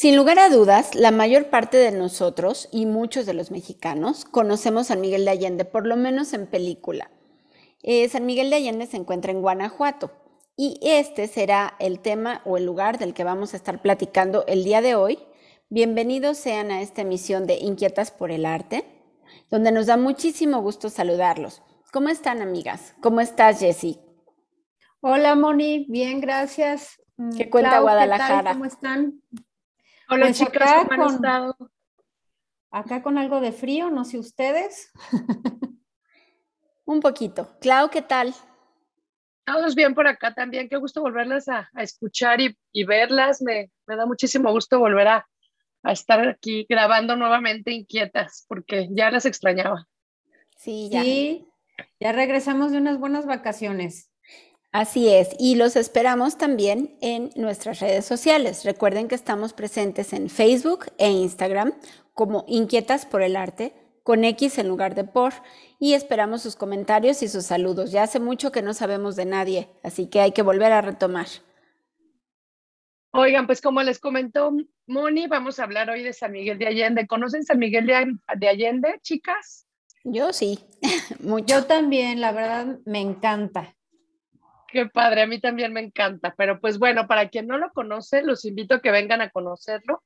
Sin lugar a dudas, la mayor parte de nosotros y muchos de los mexicanos conocemos San Miguel de Allende, por lo menos en película. Eh, San Miguel de Allende se encuentra en Guanajuato y este será el tema o el lugar del que vamos a estar platicando el día de hoy. Bienvenidos sean a esta emisión de Inquietas por el Arte, donde nos da muchísimo gusto saludarlos. ¿Cómo están, amigas? ¿Cómo estás, Jessie? Hola, Moni. Bien, gracias. ¿Qué cuenta Guadalajara? ¿Cómo están? Hola pues chicas, ¿cómo han estado? Acá con algo de frío, no sé ustedes. Un poquito. Clau, ¿qué tal? Todos bien por acá también. Qué gusto volverlas a, escuchar y, verlas. Me, da muchísimo gusto volver a, estar aquí grabando nuevamente inquietas porque ya las extrañaba. Sí, ya. Sí, ya regresamos de unas buenas vacaciones. Así es, y los esperamos también en nuestras redes sociales. Recuerden que estamos presentes en Facebook e Instagram como Inquietas por el Arte, con X en lugar de por, y esperamos sus comentarios y sus saludos. Ya hace mucho que no sabemos de nadie, así que hay que volver a retomar. Oigan, pues como les comentó Moni, vamos a hablar hoy de San Miguel de Allende. ¿Conocen San Miguel de Allende, chicas? Yo sí, mucho. Yo también, la verdad, me encanta. Qué padre, a mí también me encanta, pero pues bueno, para quien no lo conoce, los invito a que vengan a conocerlo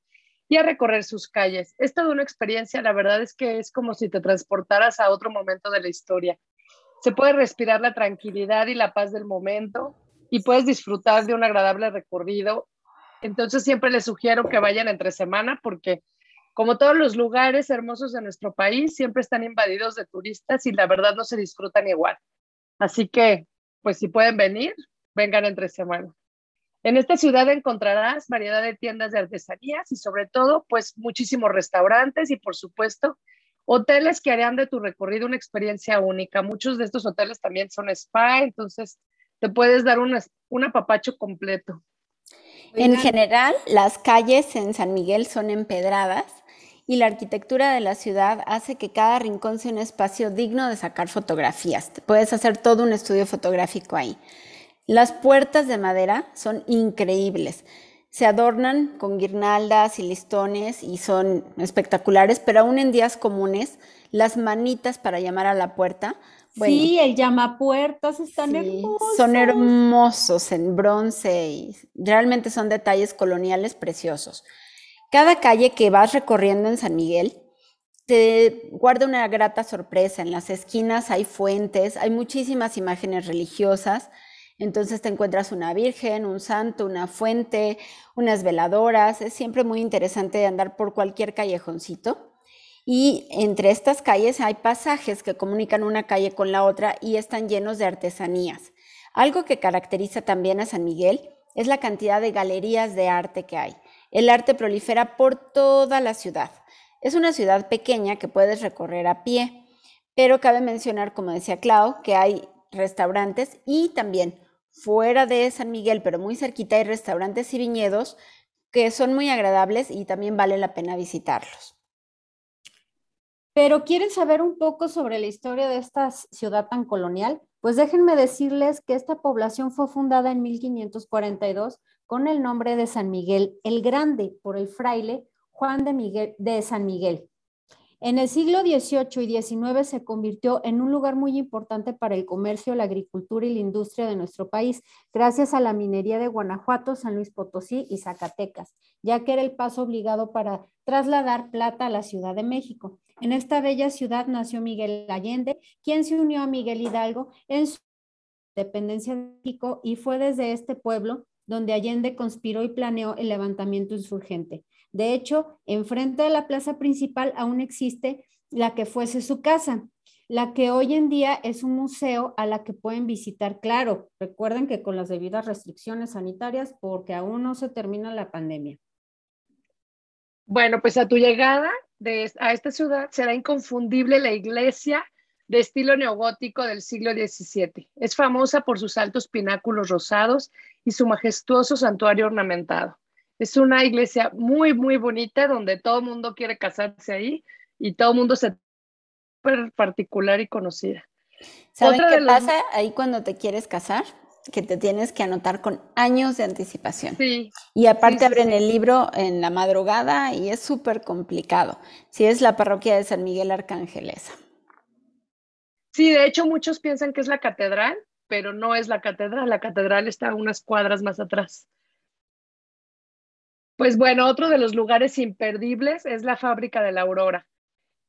y a recorrer sus calles. Es toda una experiencia, la verdad es que es como si te transportaras a otro momento de la historia. Se puede respirar la tranquilidad y la paz del momento y puedes disfrutar de un agradable recorrido. Entonces siempre les sugiero que vayan entre semana porque como todos los lugares hermosos de nuestro país, siempre están invadidos de turistas y la verdad no se disfrutan igual. Así que pues si pueden venir, vengan entre semana. En esta ciudad encontrarás variedad de tiendas de artesanías y sobre todo, pues muchísimos restaurantes y por supuesto, hoteles que harían de tu recorrido una experiencia única. Muchos de estos hoteles también son spa, entonces te puedes dar un apapacho completo. En general, las calles en San Miguel son empedradas y la arquitectura de la ciudad hace que cada rincón sea un espacio digno de sacar fotografías. Puedes hacer todo un estudio fotográfico ahí. Las puertas de madera son increíbles. Se adornan con guirnaldas y listones y son espectaculares, pero aún en días comunes, las manitas para llamar a la puerta. sí, el llamapuertas están hermosos. Son hermosos en bronce y realmente son detalles coloniales preciosos. Cada calle que vas recorriendo en San Miguel te guarda una grata sorpresa. En las esquinas hay fuentes, hay muchísimas imágenes religiosas. Entonces te encuentras una virgen, un santo, una fuente, unas veladoras. Es siempre muy interesante andar por cualquier callejoncito. Y entre estas calles hay pasajes que comunican una calle con la otra y están llenos de artesanías. Algo que caracteriza también a San Miguel es la cantidad de galerías de arte que hay. El arte prolifera por toda la ciudad. Es una ciudad pequeña que puedes recorrer a pie, pero cabe mencionar, como decía Clau, que hay restaurantes y también fuera de San Miguel, pero muy cerquita, hay restaurantes y viñedos que son muy agradables y también vale la pena visitarlos. Pero ¿quieren saber un poco sobre la historia de esta ciudad tan colonial? Pues déjenme decirles que esta población fue fundada en 1542 con el nombre de San Miguel el Grande por el fraile Juan de, Miguel, de San Miguel. En el siglo XVIII y XIX se convirtió en un lugar muy importante para el comercio, la agricultura y la industria de nuestro país, gracias a la minería de Guanajuato, San Luis Potosí y Zacatecas, ya que era el paso obligado para trasladar plata a la Ciudad de México. En esta bella ciudad nació Miguel Allende, quien se unió a Miguel Hidalgo en su dependencia de México y fue desde este pueblo donde Allende conspiró y planeó el levantamiento insurgente. De hecho, enfrente de la plaza principal aún existe la que fuese su casa, la que hoy en día es un museo a la que pueden visitar. Claro, recuerden que con las debidas restricciones sanitarias porque aún no se termina la pandemia. Bueno, pues a tu llegada a esta ciudad será inconfundible la iglesia de estilo neogótico del siglo XVII. Es famosa por sus altos pináculos rosados y su majestuoso santuario ornamentado. Es una iglesia muy, muy bonita donde todo el mundo quiere casarse ahí y todo el mundo se particular y conocida. ¿Saben qué pasa ahí cuando te quieres casar? que te tienes que anotar con años de anticipación. Sí. Y aparte sí, abren sí. el libro en la madrugada y es súper complicado. Si es la parroquia de San Miguel Arcangelesa. Sí, de hecho muchos piensan que es la catedral, pero no es la catedral. La catedral está unas cuadras más atrás. Pues bueno, otro de los lugares imperdibles es la fábrica de la Aurora.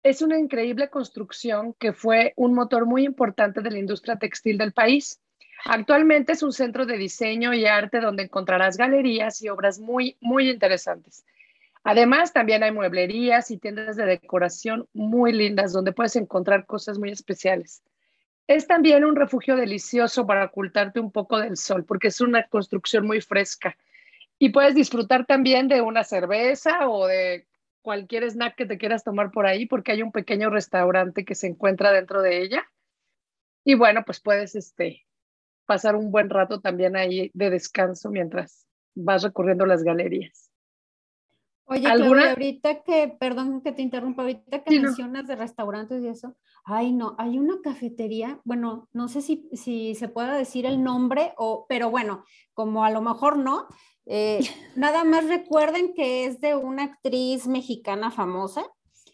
Es una increíble construcción que fue un motor muy importante de la industria textil del país. Actualmente es un centro de diseño y arte donde encontrarás galerías y obras muy, muy interesantes. Además, también hay mueblerías y tiendas de decoración muy lindas donde puedes encontrar cosas muy especiales. Es también un refugio delicioso para ocultarte un poco del sol porque es una construcción muy fresca. Y puedes disfrutar también de una cerveza o de cualquier snack que te quieras tomar por ahí porque hay un pequeño restaurante que se encuentra dentro de ella. Y bueno, pues puedes este, pasar un buen rato también ahí de descanso mientras vas recorriendo las galerías. Oye. Claudia, ahorita que, perdón que te interrumpa, ahorita que Sí, no. mencionas de restaurantes y eso, ay no, hay una cafetería, bueno, no sé si, si se pueda decir el nombre, o, pero bueno, como a lo mejor no, eh, nada más recuerden que es de una actriz mexicana famosa.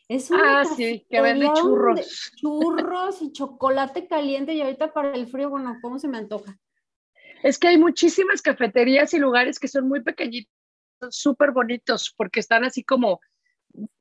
Es una Ah, sí, que vende churros. churros y chocolate caliente y ahorita para el frío, bueno, ¿cómo se me antoja? Es que hay muchísimas cafeterías y lugares que son muy pequeñitos, súper bonitos, porque están así como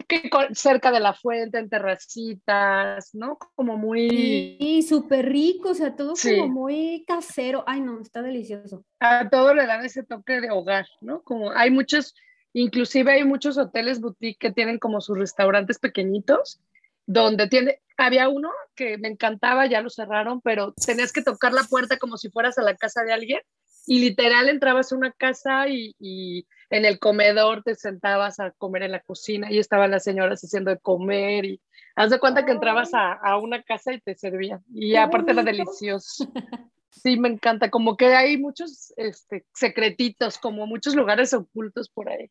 que cerca de la fuente, en terracitas, ¿no? Como muy... Y súper rico, o sea, todo Sí. como muy casero. Ay, no, está delicioso. A todo le dan ese toque de hogar, ¿no? Como hay muchos, inclusive hay muchos hoteles boutique que tienen como sus restaurantes pequeñitos, donde tiene, había uno que me encantaba, ya lo cerraron, pero tenías que tocar la puerta como si fueras a la casa de alguien y literal entrabas a una casa y, y en el comedor te sentabas a comer en la cocina y estaban las señoras haciendo de comer y haz de cuenta que entrabas a, a una casa y te servían y Qué aparte era delicioso. Sí, me encanta, como que hay muchos este, secretitos, como muchos lugares ocultos por ahí.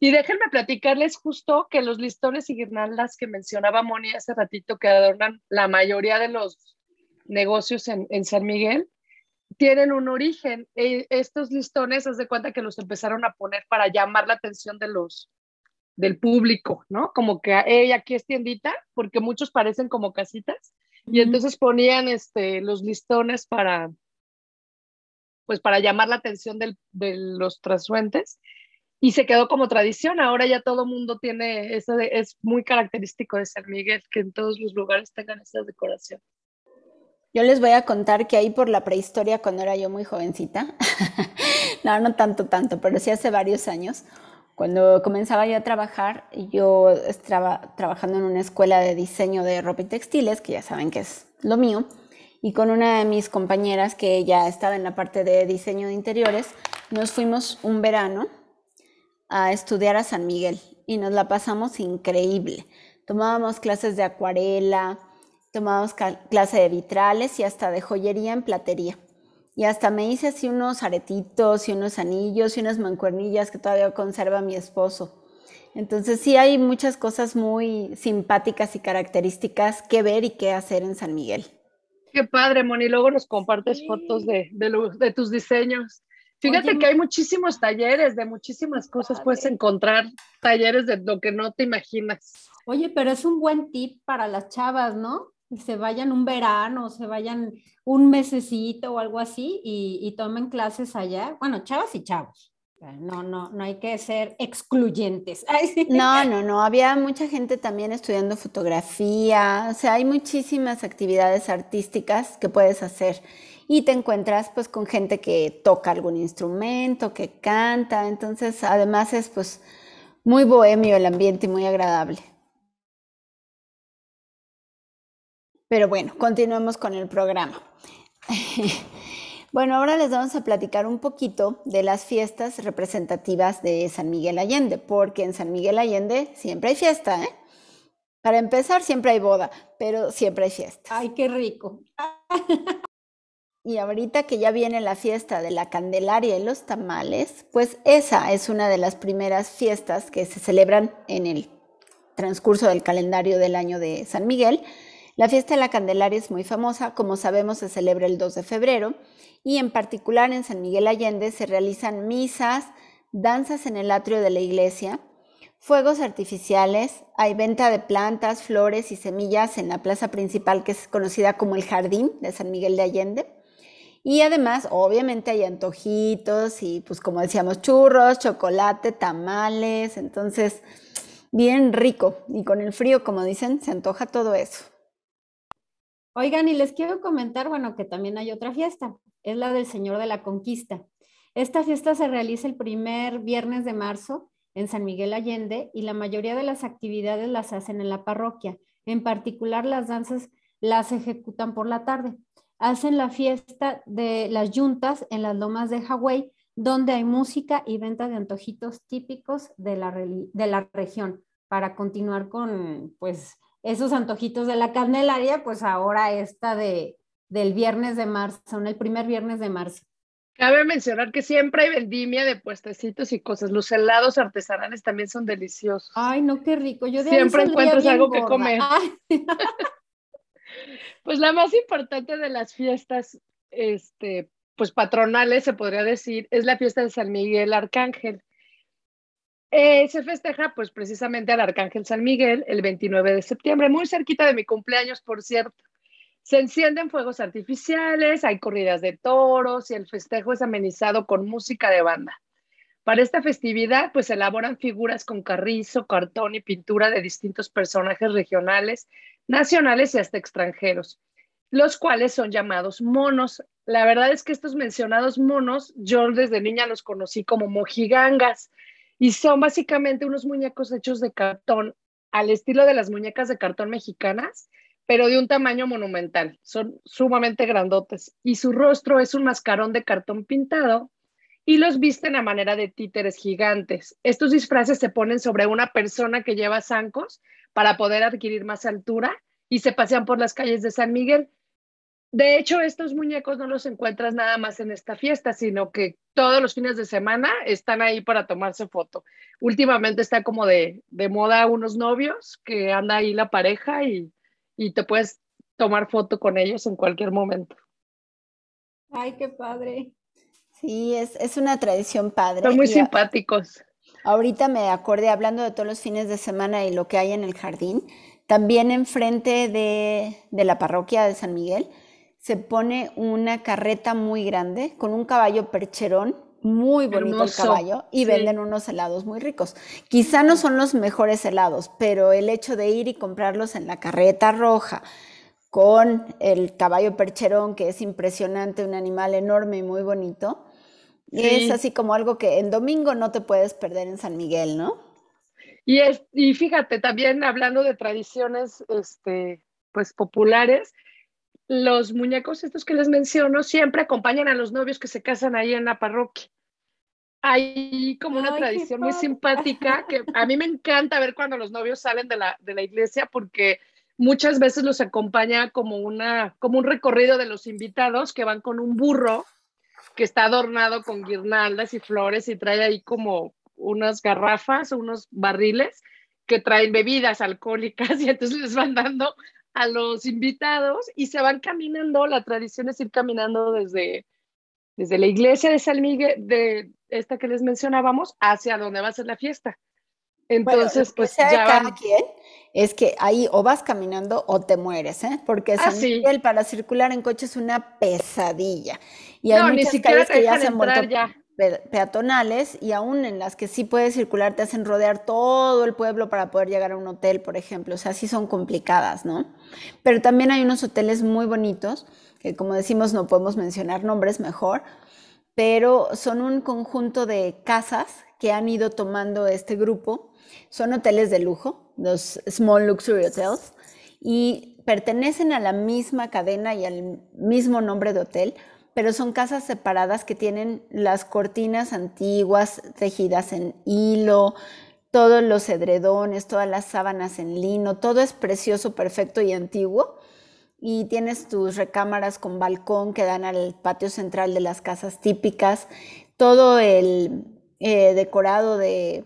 Y déjenme platicarles justo que los listones y guirnaldas que mencionaba Moni hace ratito, que adornan la mayoría de los negocios en, en San Miguel, tienen un origen. E- estos listones, haz de cuenta que los empezaron a poner para llamar la atención de los del público, ¿no? Como que, hey, aquí es tiendita, porque muchos parecen como casitas, y entonces ponían este, los listones para, pues para llamar la atención del- de los trasuentes y se quedó como tradición. Ahora ya todo mundo tiene, eso de- es muy característico de San Miguel que en todos los lugares tengan esa decoración. Yo les voy a contar que ahí por la prehistoria, cuando era yo muy jovencita, no, no tanto, tanto, pero sí hace varios años, cuando comenzaba yo a trabajar, yo estaba trabajando en una escuela de diseño de ropa y textiles, que ya saben que es lo mío, y con una de mis compañeras que ella estaba en la parte de diseño de interiores, nos fuimos un verano a estudiar a San Miguel y nos la pasamos increíble. Tomábamos clases de acuarela, tomábamos clase de vitrales y hasta de joyería en platería. Y hasta me hice así unos aretitos y unos anillos y unas mancuernillas que todavía conserva mi esposo. Entonces sí hay muchas cosas muy simpáticas y características que ver y que hacer en San Miguel. Qué padre, Moni. Luego nos compartes Sí. fotos de, de, lo- de tus diseños. Fíjate Oye, que hay muchísimos talleres de muchísimas cosas. padre. Puedes encontrar talleres de lo que no te imaginas. Oye, pero es un buen tip para las chavas, ¿no? Se vayan un verano, se vayan un mesecito o algo así y, y tomen clases allá. Bueno, chavas y chavos. No, no, no hay que ser excluyentes. No, no, no, había mucha gente también estudiando fotografía, o sea, hay muchísimas actividades artísticas que puedes hacer y te encuentras pues con gente que toca algún instrumento, que canta, entonces además es pues muy bohemio el ambiente y muy agradable. Pero bueno, continuemos con el programa. Bueno, ahora les vamos a platicar un poquito de las fiestas representativas de San Miguel Allende, porque en San Miguel Allende siempre hay fiesta, ¿eh? Para empezar, siempre hay boda, pero siempre hay fiesta. Ay, qué rico. Y ahorita que ya viene la fiesta de la Candelaria y los tamales, pues esa es una de las primeras fiestas que se celebran en el transcurso del calendario del año de San Miguel. La fiesta de la Candelaria es muy famosa, como sabemos se celebra el 2 de febrero y en particular en San Miguel Allende se realizan misas, danzas en el atrio de la iglesia, fuegos artificiales, hay venta de plantas, flores y semillas en la plaza principal que es conocida como el Jardín de San Miguel de Allende. Y además, obviamente hay antojitos y pues como decíamos, churros, chocolate, tamales, entonces bien rico. Y con el frío, como dicen, se antoja todo eso. Oigan, y les quiero comentar, bueno, que también hay otra fiesta, es la del Señor de la Conquista. Esta fiesta se realiza el primer viernes de marzo en San Miguel Allende y la mayoría de las actividades las hacen en la parroquia. En particular, las danzas las ejecutan por la tarde. Hacen la fiesta de las yuntas en las lomas de Hawái, donde hay música y venta de antojitos típicos de la, de la región. Para continuar con, pues, esos antojitos de la Candelaria, pues ahora esta de, del viernes de marzo, son el primer viernes de marzo. Cabe mencionar que siempre hay vendimia de puestecitos y cosas. Los helados artesanales también son deliciosos. Ay, no, qué rico. Yo siempre encuentras algo que comer. pues la más importante de las fiestas, este, pues patronales, se podría decir, es la fiesta de San Miguel Arcángel. Eh, se festeja pues precisamente al Arcángel San Miguel el 29 de septiembre, muy cerquita de mi cumpleaños, por cierto. Se encienden fuegos artificiales, hay corridas de toros y el festejo es amenizado con música de banda. Para esta festividad, pues elaboran figuras con carrizo, cartón y pintura de distintos personajes regionales, nacionales y hasta extranjeros, los cuales son llamados monos. La verdad es que estos mencionados monos, yo desde niña los conocí como mojigangas y son básicamente unos muñecos hechos de cartón al estilo de las muñecas de cartón mexicanas, pero de un tamaño monumental. Son sumamente grandotes y su rostro es un mascarón de cartón pintado y los visten a manera de títeres gigantes. Estos disfraces se ponen sobre una persona que lleva zancos para poder adquirir más altura y se pasean por las calles de San Miguel. De hecho, estos muñecos no los encuentras nada más en esta fiesta, sino que todos los fines de semana están ahí para tomarse foto. Últimamente está como de, moda unos novios que anda ahí la pareja y, te puedes tomar foto con ellos en cualquier momento. Ay, qué padre. Sí, es, es una tradición padre. Son muy simpáticos. ahorita me acordé hablando de todos los fines de semana y lo que hay en el jardín. También enfrente de, de la parroquia de San Miguel se pone una carreta muy grande con un caballo percherón, muy bonito el caballo, y venden unos helados muy ricos. Quizá no son los mejores helados, pero el hecho de ir y comprarlos en la carreta roja con el caballo percherón, que es impresionante, un animal enorme y muy bonito, es así como algo que en domingo no te puedes perder en San Miguel, ¿no? Y, es, y fíjate, también hablando de tradiciones este, pues populares, los muñecos estos que les menciono siempre acompañan a los novios que se casan ahí en la parroquia. Hay como una tradición muy simpática que a mí me encanta ver cuando los novios salen de la, de la iglesia porque muchas veces los acompaña como, una, como un recorrido de los invitados que van con un burro que está adornado con guirnaldas y flores y trae ahí como unas garrafas, unos barriles que traen bebidas alcohólicas y entonces les van dando a los invitados y se van caminando. La tradición es ir caminando desde, desde la iglesia de San Miguel, de esta que les mencionábamos, hacia donde va a ser la fiesta. Entonces, pues ya cada quien es que ahí o vas caminando o te mueres, ¿eh? Porque ah, San Miguel para circular en coche es una pesadilla. Y hay muchas calles que ya se han vuelto ya peatonales y aún en las que sí puedes circular te hacen rodear todo el pueblo para poder llegar a un hotel, por ejemplo. O sea, sí son complicadas, ¿no? Pero también hay unos hoteles muy bonitos, que como decimos no podemos mencionar nombres mejor, pero son un conjunto de casas que han ido tomando este grupo. Son hoteles de lujo, los Small Luxury Hotels, y pertenecen a la misma cadena y al mismo nombre de hotel, pero son casas separadas que tienen las cortinas antiguas tejidas en hilo, todos los edredones, todas las sábanas en lino, todo es precioso, perfecto y antiguo. Y tienes tus recámaras con balcón que dan al patio central de las casas típicas, todo el eh, decorado de,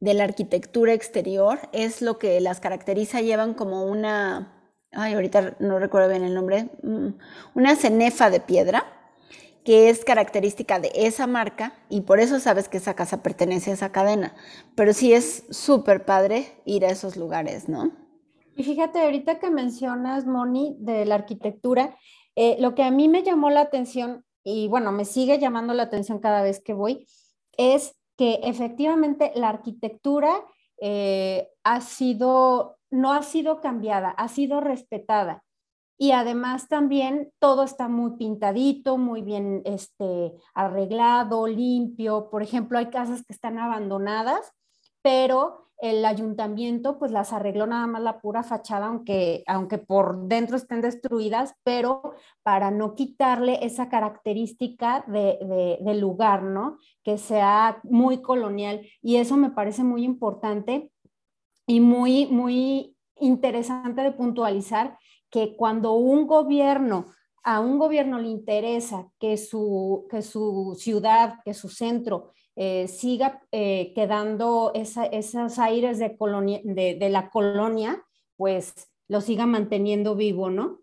de la arquitectura exterior es lo que las caracteriza, llevan como una ay, ahorita no recuerdo bien el nombre, mm, una cenefa de piedra que es característica de esa marca y por eso sabes que esa casa pertenece a esa cadena. Pero sí es súper padre ir a esos lugares, ¿no? Y fíjate, ahorita que mencionas, Moni, de la arquitectura, eh, lo que a mí me llamó la atención, y bueno, me sigue llamando la atención cada vez que voy, es que efectivamente la arquitectura eh, ha sido, no ha sido cambiada, ha sido respetada. Y además también todo está muy pintadito, muy bien este, arreglado, limpio. Por ejemplo, hay casas que están abandonadas, pero el ayuntamiento pues las arregló nada más la pura fachada, aunque, aunque por dentro estén destruidas, pero para no quitarle esa característica de, del lugar, ¿no? Que sea muy colonial. Y eso me parece muy importante y muy, muy interesante de puntualizar que cuando un gobierno, a un gobierno le interesa que su, que su ciudad, que su centro eh, siga eh, quedando esos aires de, colonia, de la colonia, pues lo siga manteniendo vivo, ¿no?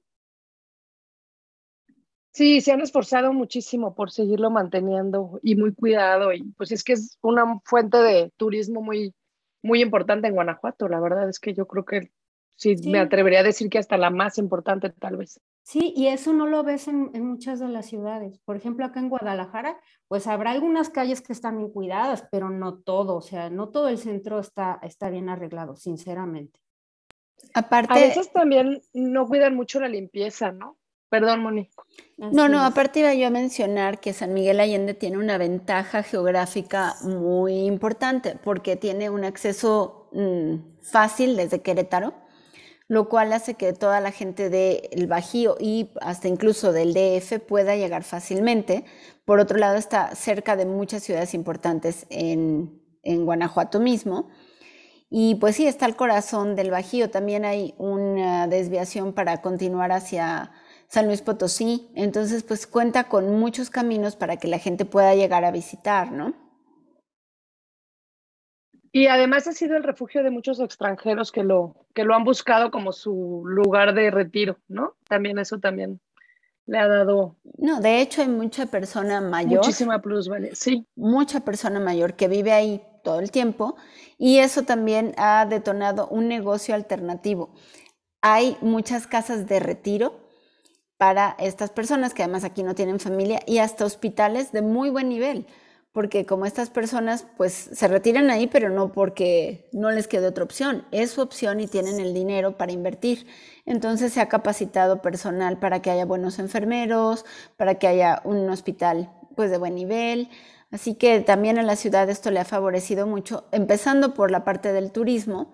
Sí, se han esforzado muchísimo por seguirlo manteniendo y muy cuidado y pues es que es una fuente de turismo muy, muy importante en Guanajuato. La verdad es que yo creo que sí, me atrevería a decir que hasta la más importante tal vez. Sí, y eso no lo ves en, muchas de las ciudades. Por ejemplo, acá en Guadalajara, pues habrá algunas calles que están bien cuidadas, pero no todo, o sea, no todo el centro está, está bien arreglado, sinceramente. Aparte, a veces también no cuidan mucho la limpieza, ¿no? Perdón, Moni. no, no, aparte iba yo a mencionar que San Miguel Allende tiene una ventaja geográfica muy importante porque tiene un acceso mm, fácil desde Querétaro lo cual hace que toda la gente del Bajío y hasta incluso del DF pueda llegar fácilmente. Por otro lado, está cerca de muchas ciudades importantes en, Guanajuato mismo. Y pues sí, está el corazón del Bajío. También hay una desviación para continuar hacia San Luis Potosí. Entonces, pues cuenta con muchos caminos para que la gente pueda llegar a visitar, ¿no? Y además ha sido el refugio de muchos extranjeros que lo, que lo han buscado como su lugar de retiro, ¿no? También eso también le ha dado. No, de hecho hay mucha persona mayor. Muchísima plusvalía, sí. Mucha persona mayor que vive ahí todo el tiempo y eso también ha detonado un negocio alternativo. Hay muchas casas de retiro para estas personas que además aquí no tienen familia y hasta hospitales de muy buen nivel porque como estas personas pues se retiran ahí, pero no porque no les quede otra opción, es su opción y tienen el dinero para invertir. Entonces se ha capacitado personal para que haya buenos enfermeros, para que haya un hospital pues de buen nivel. Así que también a la ciudad esto le ha favorecido mucho, empezando por la parte del turismo,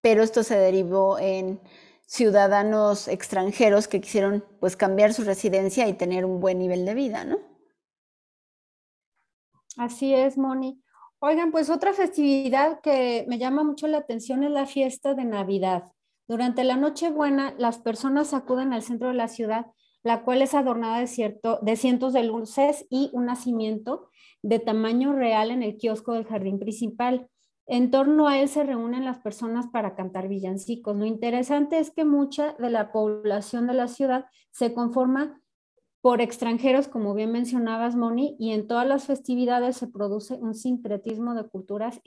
pero esto se derivó en ciudadanos extranjeros que quisieron pues cambiar su residencia y tener un buen nivel de vida, ¿no? Así es, Moni. Oigan, pues otra festividad que me llama mucho la atención es la fiesta de Navidad. Durante la Nochebuena, las personas acuden al centro de la ciudad, la cual es adornada de, cierto, de cientos de luces y un nacimiento de tamaño real en el kiosco del jardín principal. En torno a él se reúnen las personas para cantar villancicos. Lo interesante es que mucha de la población de la ciudad se conforma por extranjeros, como bien mencionabas, Moni, y en todas las festividades se produce un sincretismo de culturas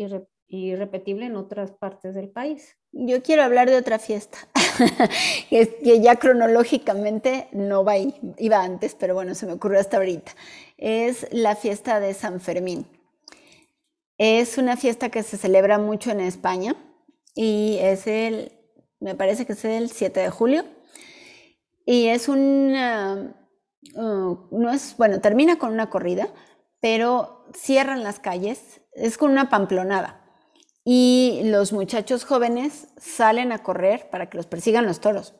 irrepetible en otras partes del país. Yo quiero hablar de otra fiesta, que ya cronológicamente no va iba antes, pero bueno, se me ocurrió hasta ahorita. Es la fiesta de San Fermín. Es una fiesta que se celebra mucho en España y es el, me parece que es el 7 de julio. Y es una Uh, no es, bueno, termina con una corrida, pero cierran las calles, es con una pamplonada. Y los muchachos jóvenes salen a correr para que los persigan los toros.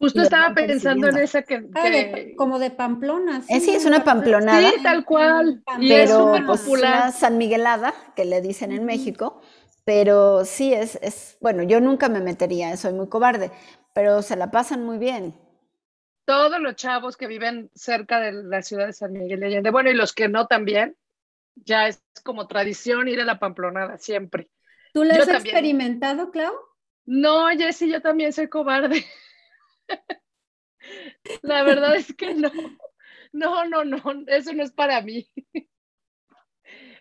Justo estaba pensando en esa que... Ah, como de Pamplona. Sí, sí es una pamplonada. Sí, tal cual. Y pero es pues, una San Miguelada, que le dicen en México, pero sí es, es, bueno, yo nunca me metería, soy muy cobarde, pero se la pasan muy bien todos los chavos que viven cerca de la ciudad de San Miguel de Allende, bueno, y los que no también, ya es como tradición ir a la Pamplonada siempre. ¿Tú lo has experimentado, Clau? No, Jessy, yo también soy cobarde. La verdad es que no. No, no, no, eso no es para mí.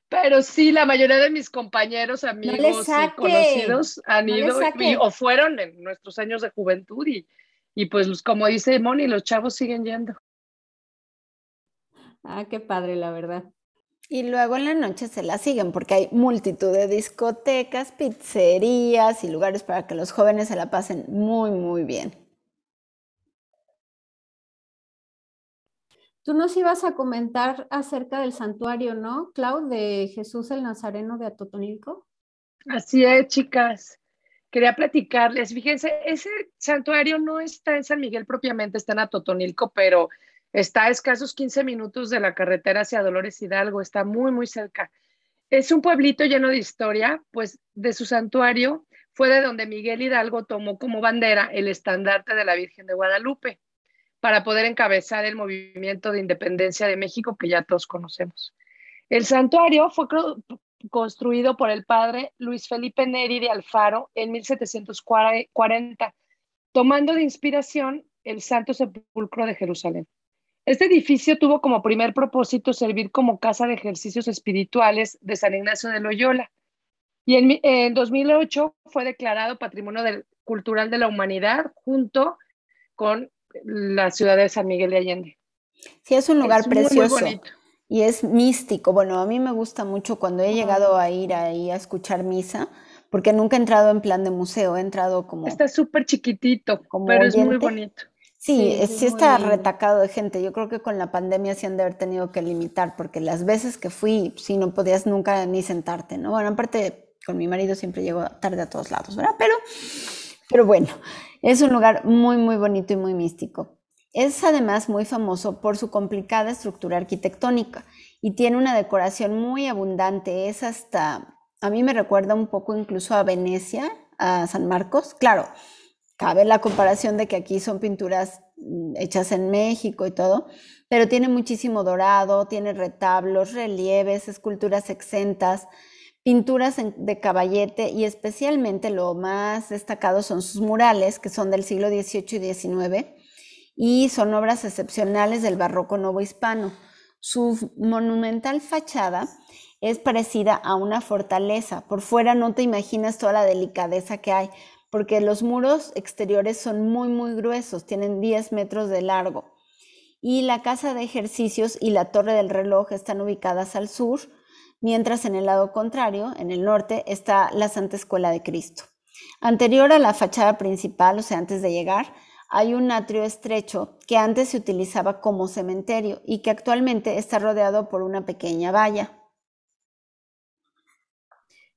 Pero sí, la mayoría de mis compañeros, amigos y conocidos han ido o fueron en nuestros años de juventud y, y pues como dice Moni, los chavos siguen yendo. Ah, qué padre, la verdad. Y luego en la noche se la siguen porque hay multitud de discotecas, pizzerías y lugares para que los jóvenes se la pasen muy, muy bien. Tú nos ibas a comentar acerca del santuario, ¿no, Clau, de Jesús el Nazareno de Atotonilco? Así es, chicas. Quería platicarles. Fíjense, ese santuario no está en San Miguel propiamente, está en Atotonilco, pero está a escasos 15 minutos de la carretera hacia Dolores Hidalgo, está muy, muy cerca. Es un pueblito lleno de historia, pues de su santuario fue de donde Miguel Hidalgo tomó como bandera el estandarte de la Virgen de Guadalupe para poder encabezar el movimiento de independencia de México que ya todos conocemos. El santuario fue construido por el padre Luis Felipe Neri de Alfaro en 1740, tomando de inspiración el Santo Sepulcro de Jerusalén. Este edificio tuvo como primer propósito servir como casa de ejercicios espirituales de San Ignacio de Loyola. Y en, 2008 fue declarado Patrimonio Cultural de la Humanidad junto con la ciudad de San Miguel de Allende. Sí, es un lugar precioso. y es místico. Bueno, a mí me gusta mucho cuando he llegado a ir ahí a escuchar misa, porque nunca he entrado en plan de museo, he entrado como... Está súper chiquitito, pero es muy bonito. Sí, sí, está retacado de gente. Yo creo que con la pandemia sí han de haber tenido que limitar, porque las veces que fui, sí, no podías nunca ni sentarte, ¿no? Bueno, aparte, con mi marido siempre llego tarde a todos lados, ¿verdad? Pero, pero bueno, es un lugar muy, muy bonito y muy místico. Es además muy famoso por su complicada estructura arquitectónica y tiene una decoración muy abundante. Es hasta, a mí me recuerda un poco incluso a Venecia, a San Marcos. Claro, Cabe la comparación de que aquí son pinturas mm, hechas en México y todo, pero tiene muchísimo dorado, tiene retablos, relieves, esculturas exentas, pinturas de caballete y especialmente lo más destacado son sus murales, que son del siglo XVIII y XIX y son obras excepcionales del barroco novohispano. Su monumental fachada es parecida a una fortaleza. Por fuera no te imaginas toda la delicadeza que hay, porque los muros exteriores son muy, muy gruesos, tienen 10 metros de largo. Y la casa de ejercicios y la torre del reloj están ubicadas al sur, mientras en el lado contrario, en el norte, está la Santa Escuela de Cristo. Anterior a la fachada principal, o sea, antes de llegar, hay un atrio estrecho que antes se utilizaba como cementerio y que actualmente está rodeado por una pequeña valla.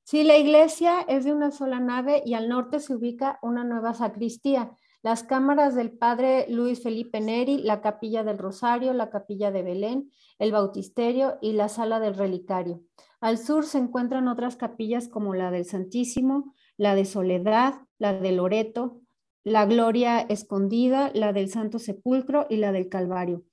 Sí, la iglesia es de una sola nave y al norte se ubica una nueva sacristía, las cámaras del padre Luis Felipe Neri, la capilla del Rosario, la capilla de Belén, el bautisterio y la sala del relicario. Al sur se encuentran otras capillas como la del Santísimo, la de Soledad, la de Loreto, la Gloria Escondida, la del Santo Sepulcro y la del Calvario.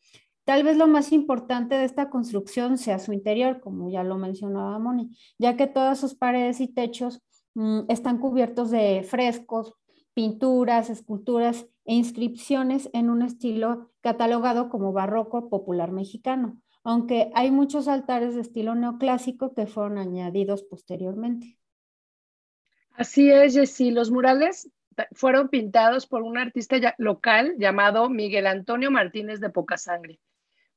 Tal vez lo más importante de esta construcción sea su interior, como ya lo mencionaba Moni, ya que todas sus paredes y techos mm, están cubiertos de frescos, pinturas, esculturas e inscripciones en un estilo catalogado como barroco popular mexicano, aunque hay muchos altares de estilo neoclásico que fueron añadidos posteriormente. Así es, Jessy. Los murales fueron pintados por un artista local llamado Miguel Antonio Martínez de Poca Sangre.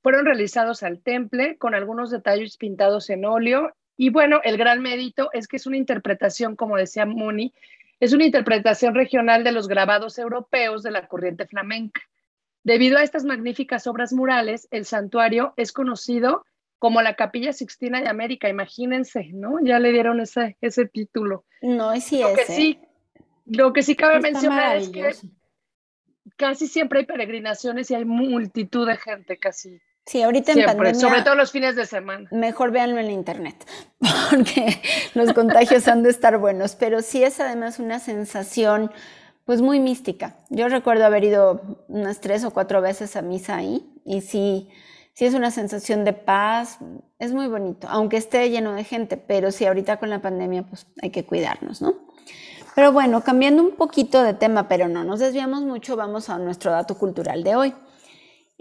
Fueron realizados al temple con algunos detalles pintados en óleo. Y bueno, el gran mérito es que es una interpretación, como decía Moni, es una interpretación regional de los grabados europeos de la corriente flamenca. Debido a estas magníficas obras murales, el santuario es conocido como la Capilla Sixtina de América, imagínense, ¿no? Ya le dieron ese, ese título. No, es lo que sí, lo que sí cabe mencionar es que casi siempre hay peregrinaciones y hay multitud de gente, casi Sí, ahorita en pandemia. Sobre todo los fines de semana. Mejor véanlo en internet, porque los contagios han de estar buenos. Pero sí es además una sensación, pues muy mística. Yo recuerdo haber ido unas tres o cuatro veces a misa ahí, y sí, sí es una sensación de paz. Es muy bonito, aunque esté lleno de gente, pero sí, ahorita con la pandemia, pues hay que cuidarnos, ¿no? Pero bueno, cambiando un poquito de tema, pero no nos desviamos mucho, vamos a nuestro dato cultural de hoy.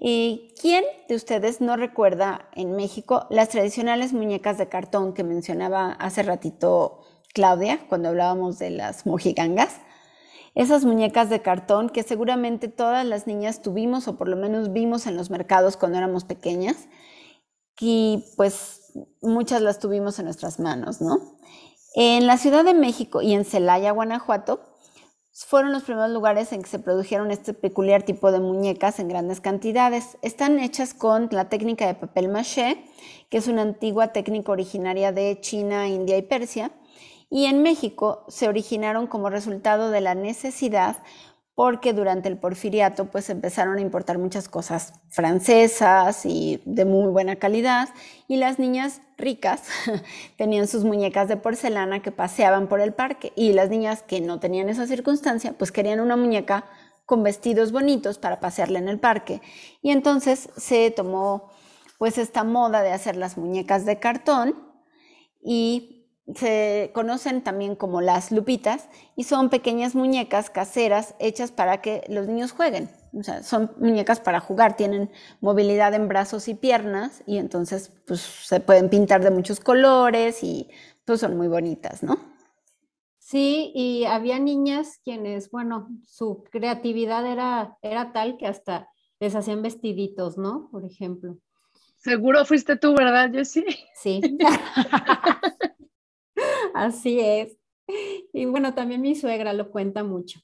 ¿Y quién de ustedes no recuerda en México las tradicionales muñecas de cartón que mencionaba hace ratito Claudia cuando hablábamos de las mojigangas? Esas muñecas de cartón que seguramente todas las niñas tuvimos o por lo menos vimos en los mercados cuando éramos pequeñas y pues muchas las tuvimos en nuestras manos, ¿no? En la Ciudad de México y en Celaya, Guanajuato, fueron los primeros lugares en que se produjeron este peculiar tipo de muñecas en grandes cantidades. Están hechas con la técnica de papel maché, que es una antigua técnica originaria de China, India y Persia, y en México se originaron como resultado de la necesidad porque durante el porfiriato pues empezaron a importar muchas cosas francesas y de muy buena calidad y las niñas ricas tenían sus muñecas de porcelana que paseaban por el parque y las niñas que no tenían esa circunstancia pues querían una muñeca con vestidos bonitos para pasearla en el parque. Y entonces se tomó pues esta moda de hacer las muñecas de cartón y se conocen también como las lupitas y son pequeñas muñecas caseras hechas para que los niños jueguen. O sea, son muñecas para jugar, tienen movilidad en brazos y piernas y entonces pues, se pueden pintar de muchos colores y pues son muy bonitas, ¿no? Sí, y había niñas quienes, bueno, su creatividad era, era tal que hasta les hacían vestiditos, ¿no? Por ejemplo. Seguro fuiste tú, ¿verdad, sí Sí. Así es. Y bueno, también mi suegra lo cuenta mucho.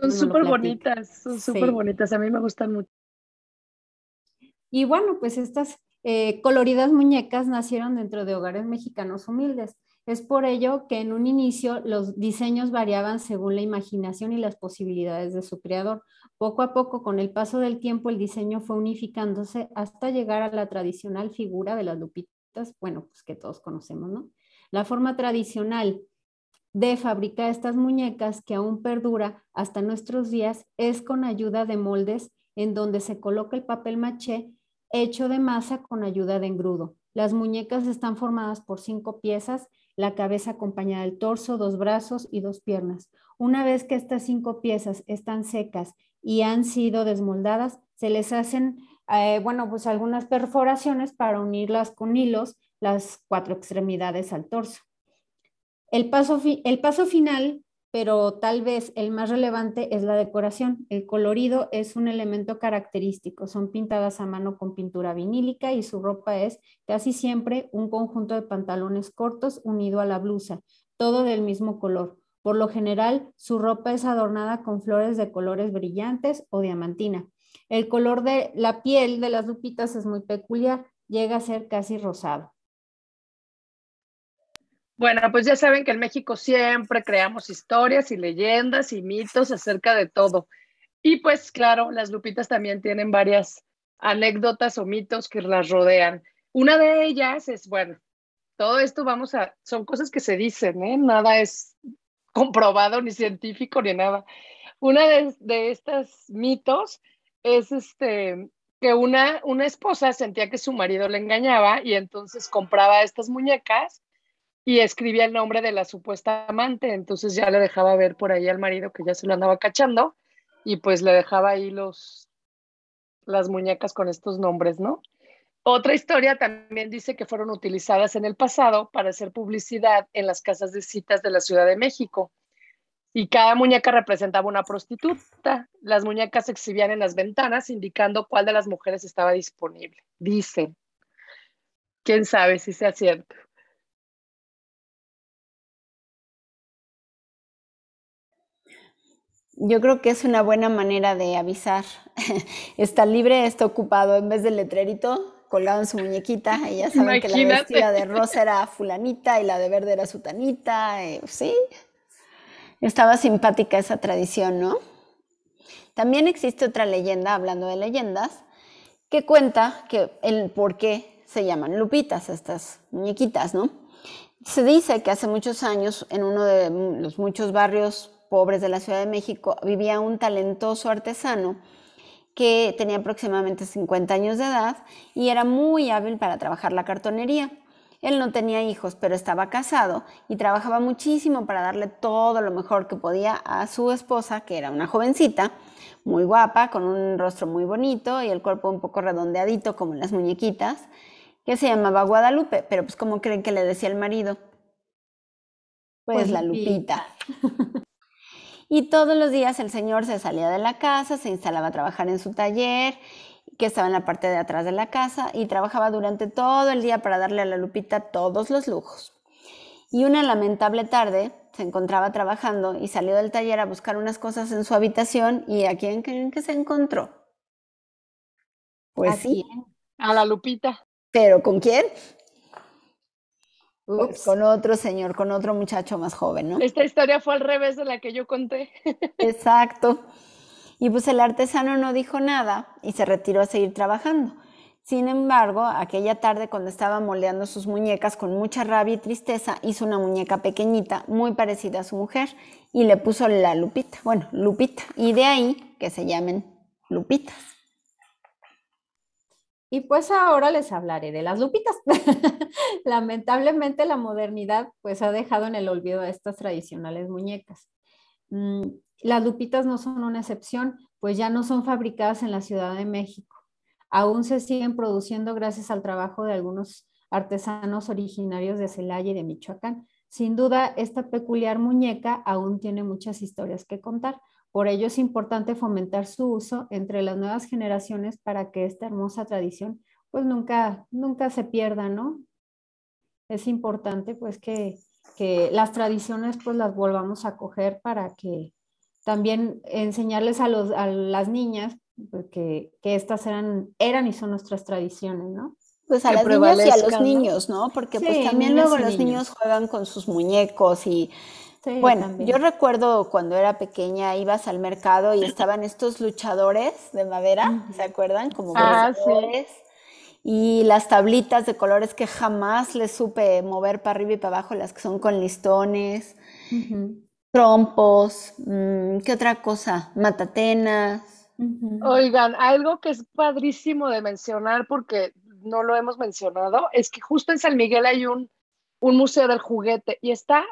son súper bonitas, son súper bonitas, a mí me gustan mucho. Y bueno, pues estas eh, coloridas muñecas nacieron dentro de hogares mexicanos humildes. Es por ello que en un inicio los diseños variaban según la imaginación y las posibilidades de su creador. Poco a poco, con el paso del tiempo, el diseño fue unificándose hasta llegar a la tradicional figura de las lupitas, bueno, pues que todos conocemos, ¿no? La forma tradicional de fabricar estas muñecas que aún perdura hasta nuestros días es con ayuda de moldes en donde se coloca el papel maché hecho de masa con ayuda de engrudo. Las muñecas están formadas por cinco piezas, la cabeza acompañada del torso, dos brazos y dos piernas. Una vez que estas cinco piezas están secas y han sido desmoldadas, se les hacen, eh, bueno, pues algunas perforaciones para unirlas con hilos las cuatro extremidades al torso. El paso, el paso final, pero tal vez el más relevante, es la decoración. El colorido es un elemento característico. Son pintadas a mano con pintura vinílica y su ropa es casi siempre un conjunto de pantalones cortos unido a la blusa, todo del mismo color. Por lo general, su ropa es adornada con flores de colores brillantes o diamantina. El color de la piel de las lupitas es muy peculiar, llega a ser casi rosado. Bueno, pues ya saben que en México siempre creamos historias y leyendas y mitos acerca de todo. Y pues claro, las lupitas también tienen varias anécdotas o mitos que las rodean. Una de ellas es, bueno, todo esto vamos a, son cosas que se dicen, ¿eh? Nada es comprobado ni científico ni nada. Una de, de estos mitos es este que una, una esposa sentía que su marido le engañaba y entonces compraba estas muñecas y escribía el nombre de la supuesta amante, entonces ya le dejaba ver por ahí al marido que ya se lo andaba cachando y pues le dejaba ahí los las muñecas con estos nombres, ¿no? Otra historia también dice que fueron utilizadas en el pasado para hacer publicidad en las casas de citas de la Ciudad de México. Y cada muñeca representaba una prostituta. Las muñecas se exhibían en las ventanas indicando cuál de las mujeres estaba disponible. Dicen. ¿Quién sabe si sea cierto? Yo creo que es una buena manera de avisar. está libre, está ocupado, en vez del letrerito colgado en su muñeca. Y ya saben que la vestida de rosa era fulanita y la de verde era sutanita. Eh, sí, estaba simpática esa tradición, ¿no? También existe otra leyenda, hablando de leyendas, que cuenta que el por qué se llaman lupitas estas muñequitas, ¿no? Se dice que hace muchos años en uno de los muchos barrios pobres de la Ciudad de México vivía un talentoso artesano que tenía aproximadamente 50 años de edad y era muy hábil para trabajar la cartonería. Él no tenía hijos, pero estaba casado y trabajaba muchísimo para darle todo lo mejor que podía a su esposa, que era una jovencita, muy guapa, con un rostro muy bonito y el cuerpo un poco redondeadito como las muñequitas, que se llamaba Guadalupe, pero pues ¿cómo creen que le decía el marido? Pues, Pues la Lupita. y todos los días el señor se salía de la casa, se instalaba a trabajar en su taller, que estaba en la parte de atrás de la casa, y trabajaba durante todo el día para darle a la Lupita todos los lujos. Y una lamentable tarde se encontraba trabajando y salió del taller a buscar unas cosas en su habitación y ¿a quién creen que se encontró? Pues ¿A sí, quién? A la Lupita. pero ¿con quién? Ups. Con otro señor, con otro muchacho más joven, ¿no? Esta historia fue al revés de la que yo conté. Exacto. Y pues el artesano no dijo nada y se retiró a seguir trabajando. Sin embargo, aquella tarde cuando estaba moldeando sus muñecas con mucha rabia y tristeza, hizo una muñeca pequeñita, muy parecida a su mujer, y le puso la Lupita, bueno, Lupita, y de ahí que se llamen Lupitas. Y pues ahora les hablaré de las lupitas. Lamentablemente la modernidad pues ha dejado en el olvido a estas tradicionales muñecas. Mm, las lupitas no son una excepción, pues ya no son fabricadas en la Ciudad de México. Aún se siguen produciendo gracias al trabajo de algunos artesanos originarios de Celaya y de Michoacán. Sin duda, esta peculiar muñeca aún tiene muchas historias que contar. Por ello es importante fomentar su uso entre las nuevas generaciones para que esta hermosa tradición pues nunca, nunca se pierda, ¿no? Es importante pues que, que las tradiciones pues las volvamos a coger para que también enseñarles a, los, a las niñas pues, que, que estas eran, eran y son nuestras tradiciones, ¿no? Pues a Que las niñas y a los niños, ¿no? Porque pues también luego los niños. niños juegan con sus muñecos y Sí, Bueno, también. yo recuerdo cuando era pequeña, ibas al mercado y estaban estos luchadores de madera, ¿se acuerdan? Como Ah, sí. y las tablitas de colores que jamás les supe mover para arriba y para abajo, las que son con listones, trompos, mm, ¿qué otra cosa? Matatenas. Oigan, algo que es padrísimo de mencionar porque no lo hemos mencionado es que justo en San Miguel hay un, un museo del juguete y está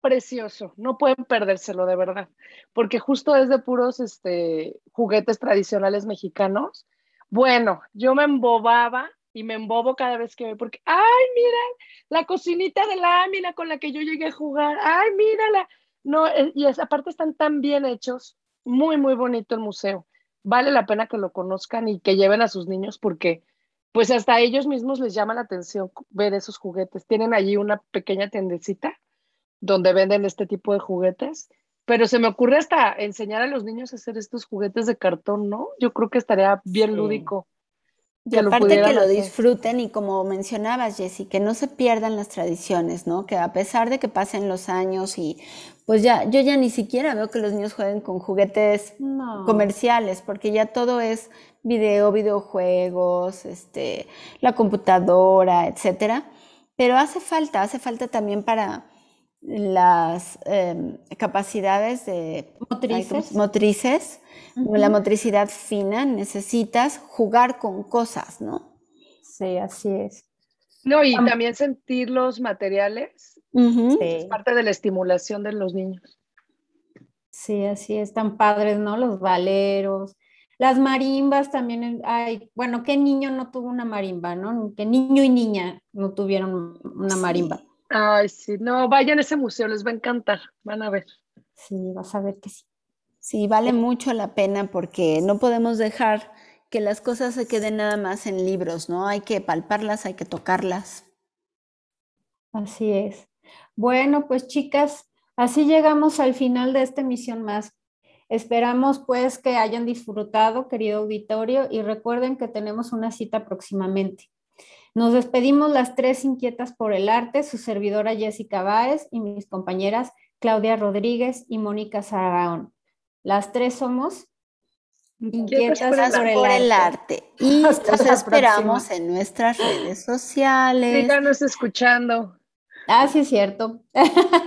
precioso, no pueden perdérselo de verdad, porque justo es de puros este, juguetes tradicionales mexicanos. Bueno, yo me embobaba y me embobo cada vez que veo, porque, ay, mira, la cocinita de lámina con la que yo llegué a jugar, ay, mírala. No, eh, y es, aparte están tan bien hechos, muy, muy bonito el museo. Vale la pena que lo conozcan y que lleven a sus niños porque pues hasta ellos mismos les llama la atención ver esos juguetes. Tienen allí una pequeña tiendecita donde venden este tipo de juguetes, pero se me ocurre hasta enseñar a los niños a hacer estos juguetes de cartón, ¿no? Yo creo que estaría bien Sí. lúdico. Y aparte que lo hacer. disfruten y como mencionabas, Jessy, que no se pierdan las tradiciones, ¿no? Que a pesar de que pasen los años y pues ya, yo ya ni siquiera veo que los niños jueguen con juguetes No. comerciales, porque ya todo es video, videojuegos, este, la computadora, etcétera. Pero hace falta, hace falta también para las em, capacidades de ay, ¿cómo Motrices. motrices, la motricidad fina, necesitas jugar con cosas, ¿no? Sí, así es. No, y Am- también sentir los materiales es Sí, parte de la estimulación de los niños. sí, así es. Tan padres, ¿no? Los valeros. Las marimbas también. en- Ay, bueno, ¿qué niño no tuvo una marimba, no? ¿Qué niño y niña no tuvieron una Sí. Ay, sí, no, vayan a ese museo, les va a encantar, van a ver. Sí, vas a ver que sí. Sí, vale mucho la pena porque no podemos dejar que las cosas se queden nada más en libros, ¿no? Hay que palparlas, hay que tocarlas. Así es. Bueno, pues chicas, así llegamos al final de esta emisión más. Esperamos pues que hayan disfrutado, querido auditorio, y recuerden que tenemos una cita próximamente. Nos despedimos las tres inquietas por el arte, su servidora Jessica Báez y mis compañeras Claudia Rodríguez y Mónica Saraón. Las tres somos inquietas por el por el, por el arte. arte. Y Hasta la esperamos próxima. en nuestras redes sociales. Síganos escuchando. Ah, sí, es cierto.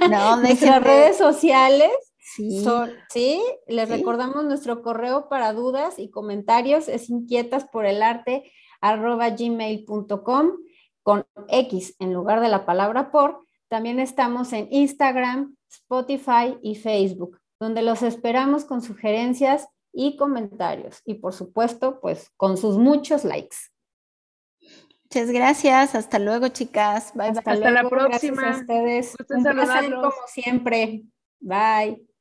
No, Nuestras redes sociales Sí, Son- sí, les Sí. recordamos nuestro correo para dudas y comentarios es inquietas por el arte arroba gmail.com con X en lugar de la palabra por. También estamos en Instagram, Spotify y Facebook, donde los esperamos con sugerencias y comentarios. Y por supuesto, pues con sus muchos likes. Muchas gracias. Hasta luego, chicas. Bye, Hasta la próxima. Gracias a ustedes. Un placer como siempre. Bye.